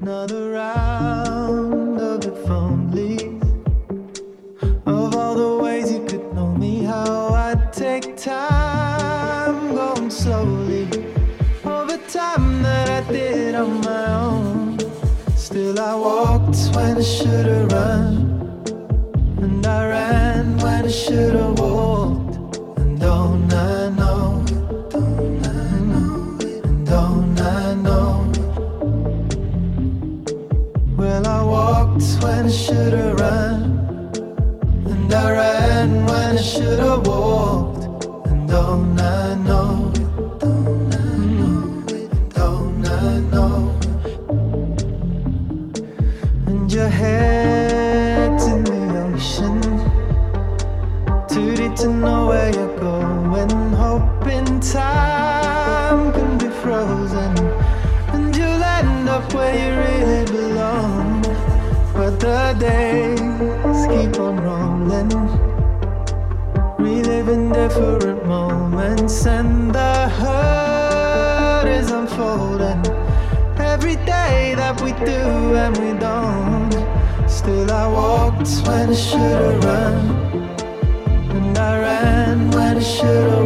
Another round of Of all the ways you could know me How I take time going slowly. Time that I did on my own. Still I walked when I should've run. And I ran when I should've little boy. different moments, and the hurt is unfolding. Every day that we do and we don't, still I walked when I should've run, and I ran when I should've.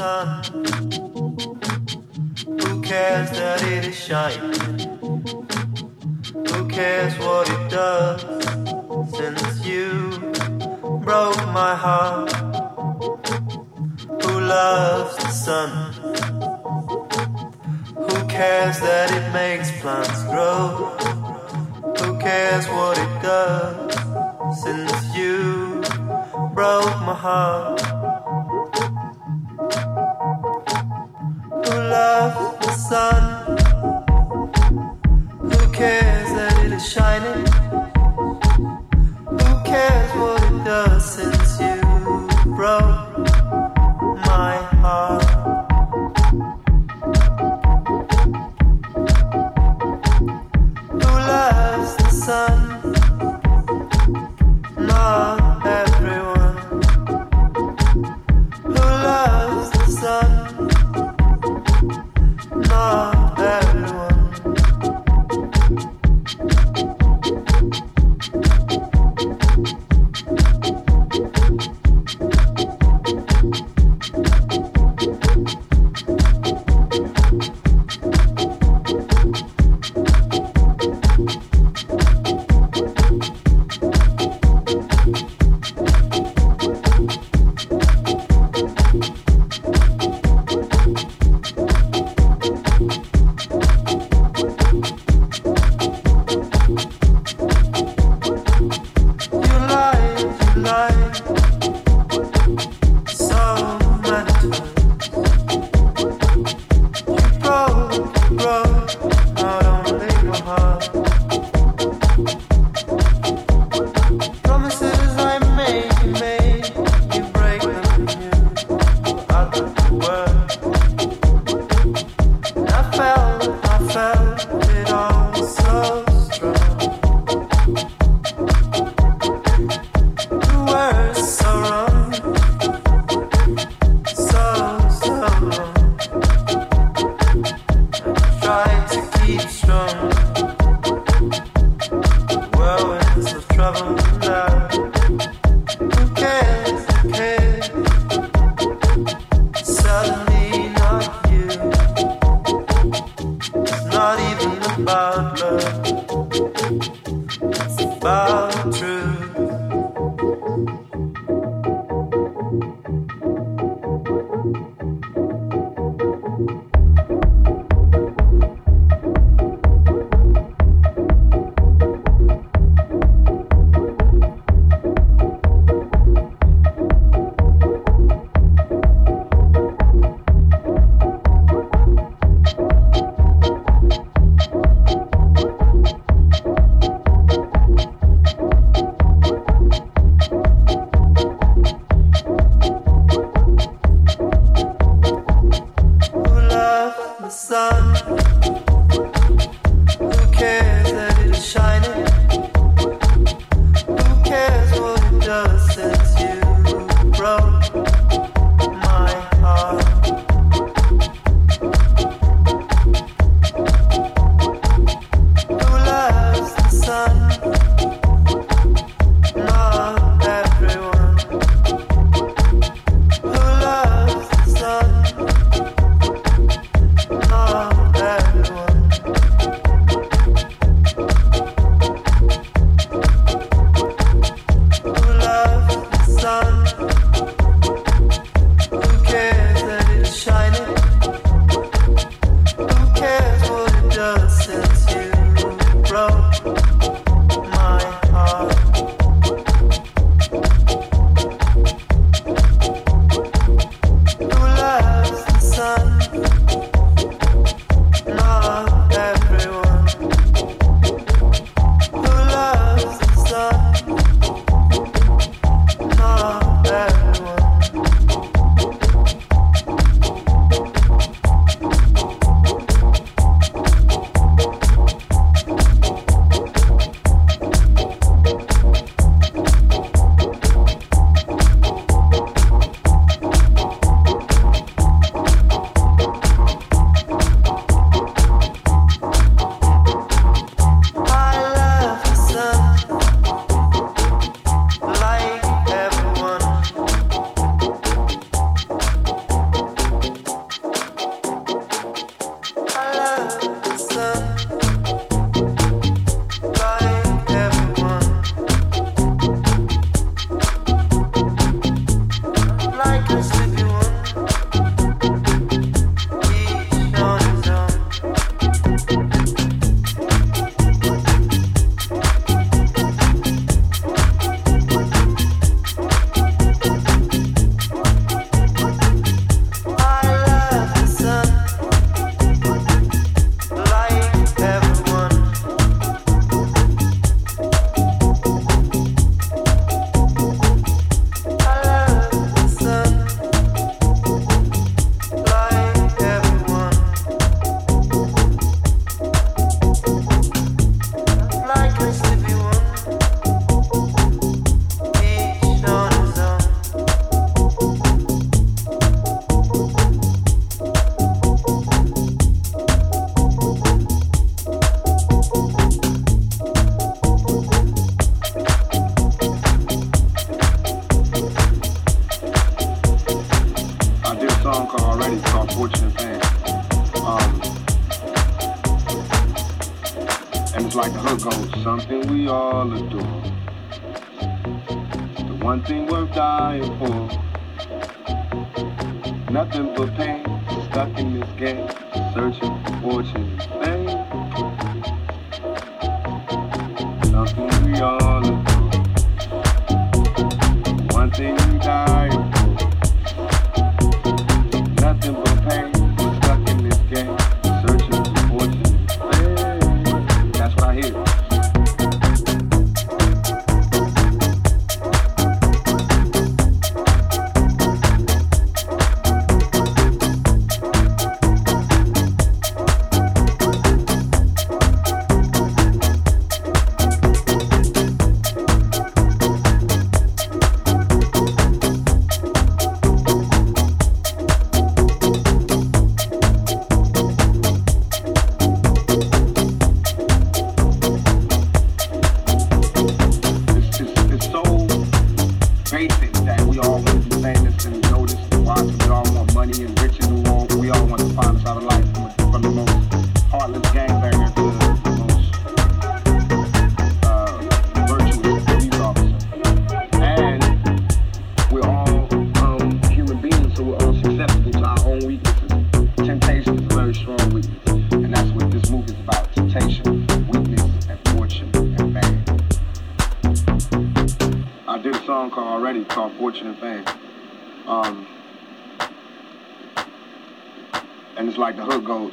Sun. Who cares that it is shining? Who cares what it does? Since you broke my heart. Who loves the sun? Who cares that it makes plants grow? Who cares what it does? Since you broke my heart.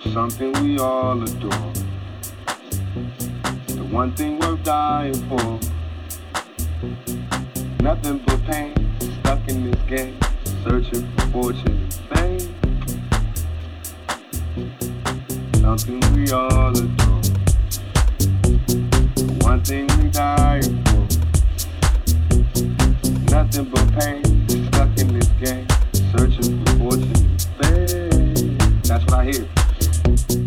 something we all adore. The one thing worth dying for. Nothing but pain, stuck in this game, searching for fortune and fame. Something we all adore. The one thing we dying for. Nothing but pain, stuck in this game, searching for fortune and fame. That's what I hear you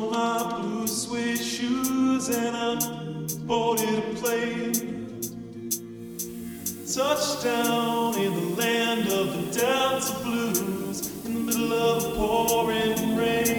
my blue suede shoes and I boarded a plane. Touchdown in the land of the Delta Blues in the middle of pouring rain.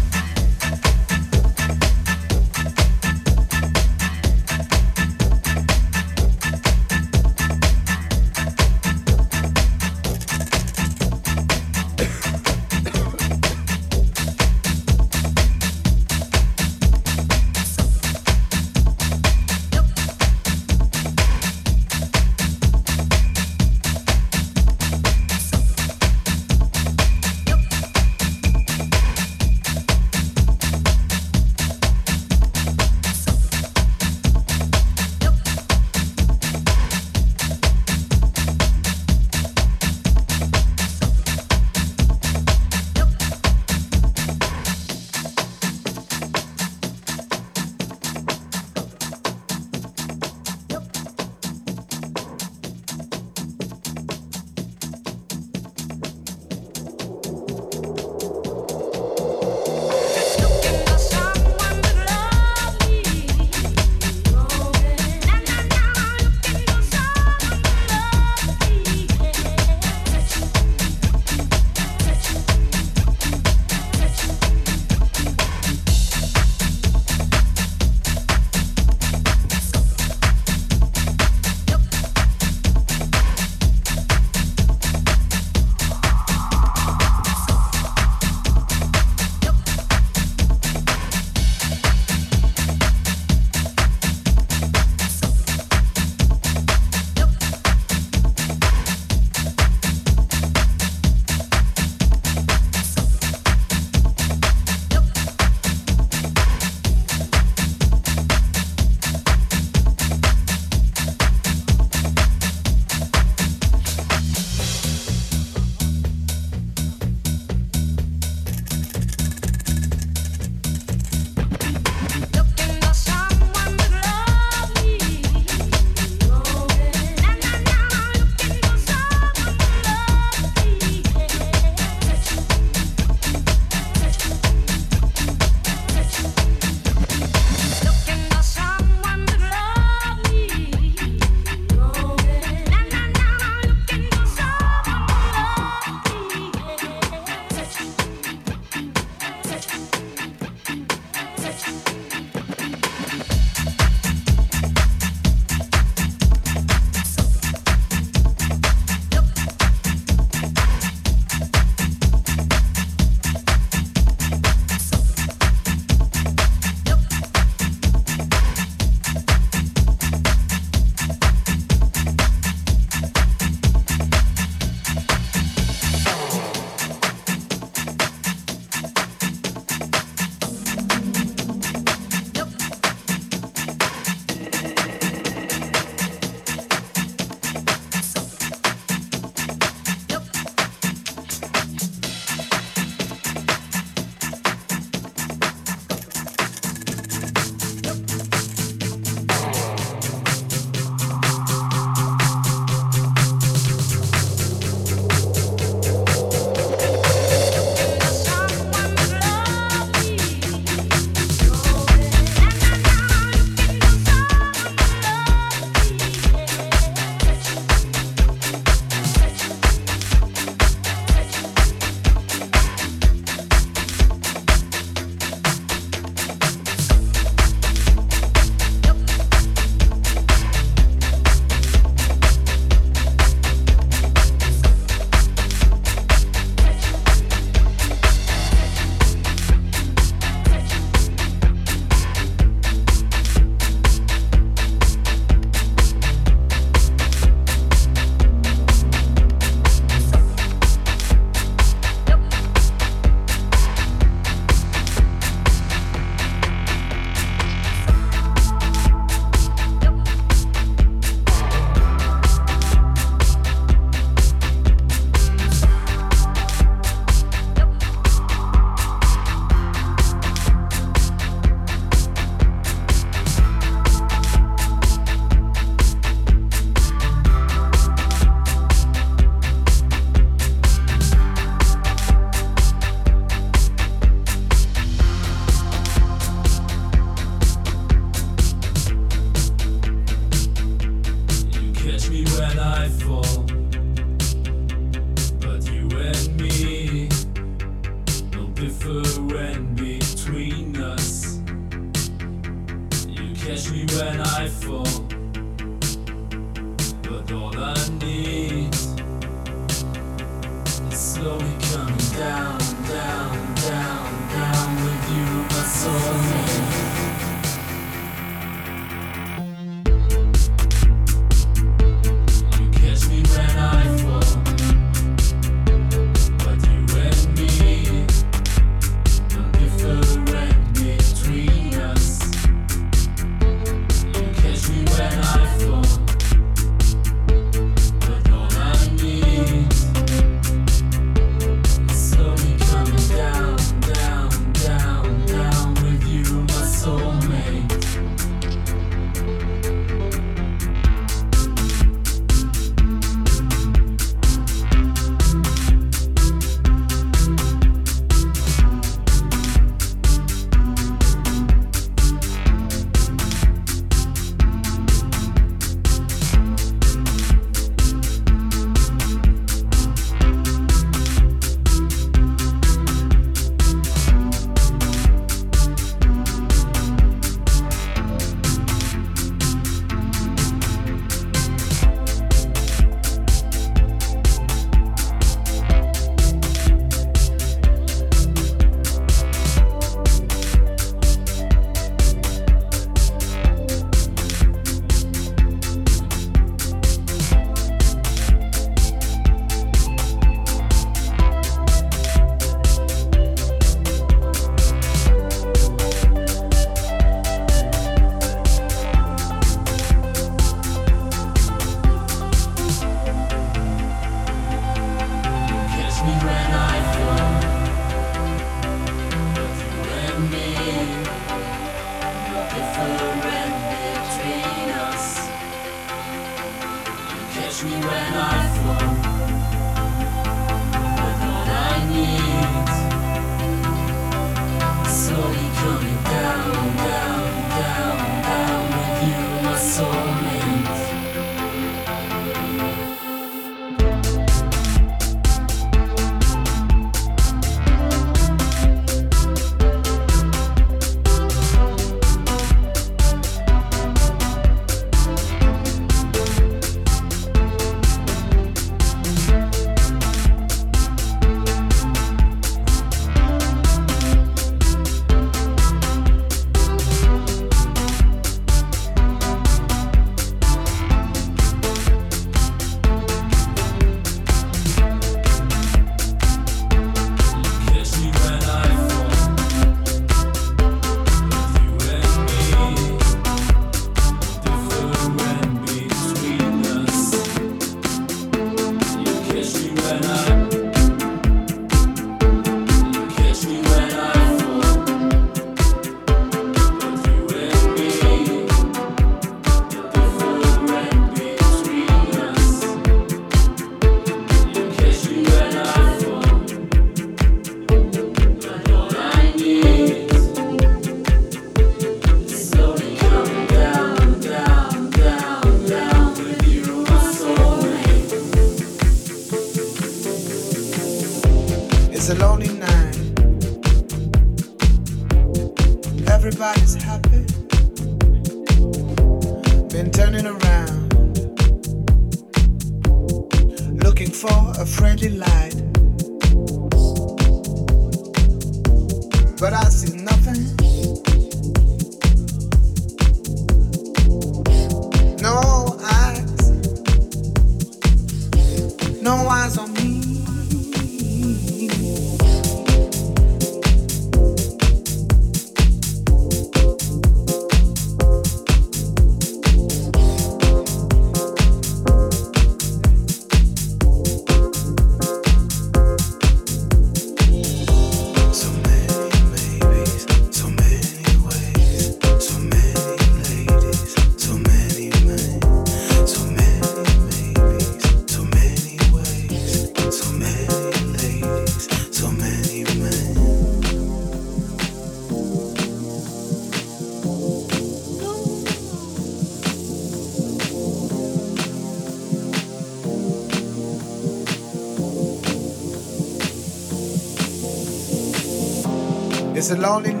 a lonely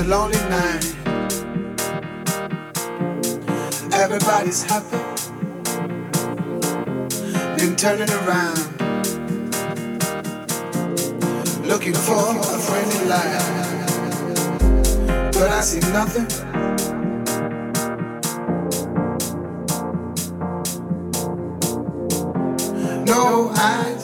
It's a lonely night. Everybody's happy. Then turning around. Looking for a friendly light. But I see nothing. No, I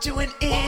doing it.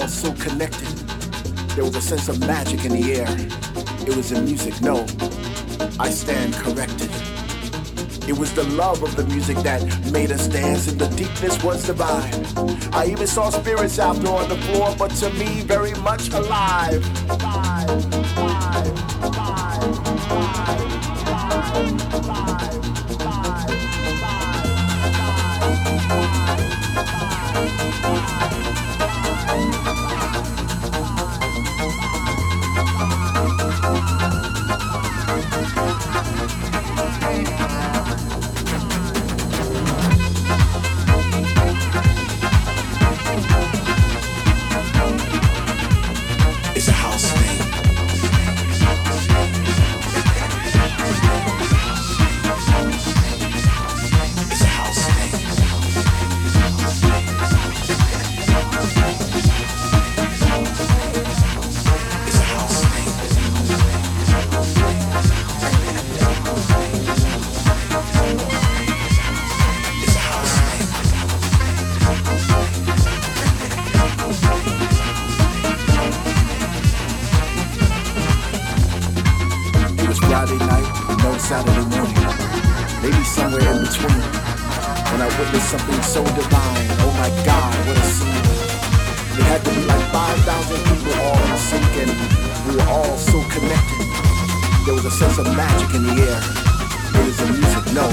All so connected. There was a sense of magic in the air. It was the music, no, I stand corrected. It was the love of the music that made us dance, and the deepness was divine. I even saw spirits out there on the floor, but to me, very much alive. alive, alive. All so connected. There was a sense of magic in the air. It is the music, no.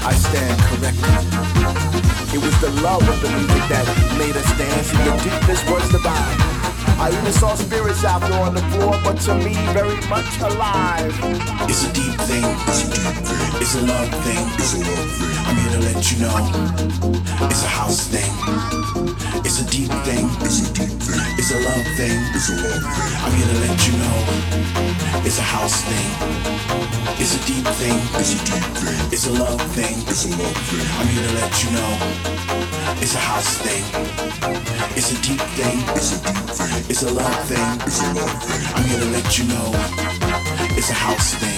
I stand corrected. It was the love of the music that made us dance, in the deepest the vibe. I even saw spirits out there on the floor, but to me, very much alive. It's a deep thing. It's a deep thing. It's a love thing. It's a love thing. I'm here to let you know. It's a house thing. It's a deep thing. It's a deep thing. It's a love thing. It's a love thing. I'm here to let you know. It's a house thing. It's a deep thing. It's a deep thing. It's a love thing. It's a love thing. I'm here to let you know. It's a house thing. It's a deep thing. It's a deep thing. It's a love thing. It's a love thing. I'm here to let you know. It's a house thing.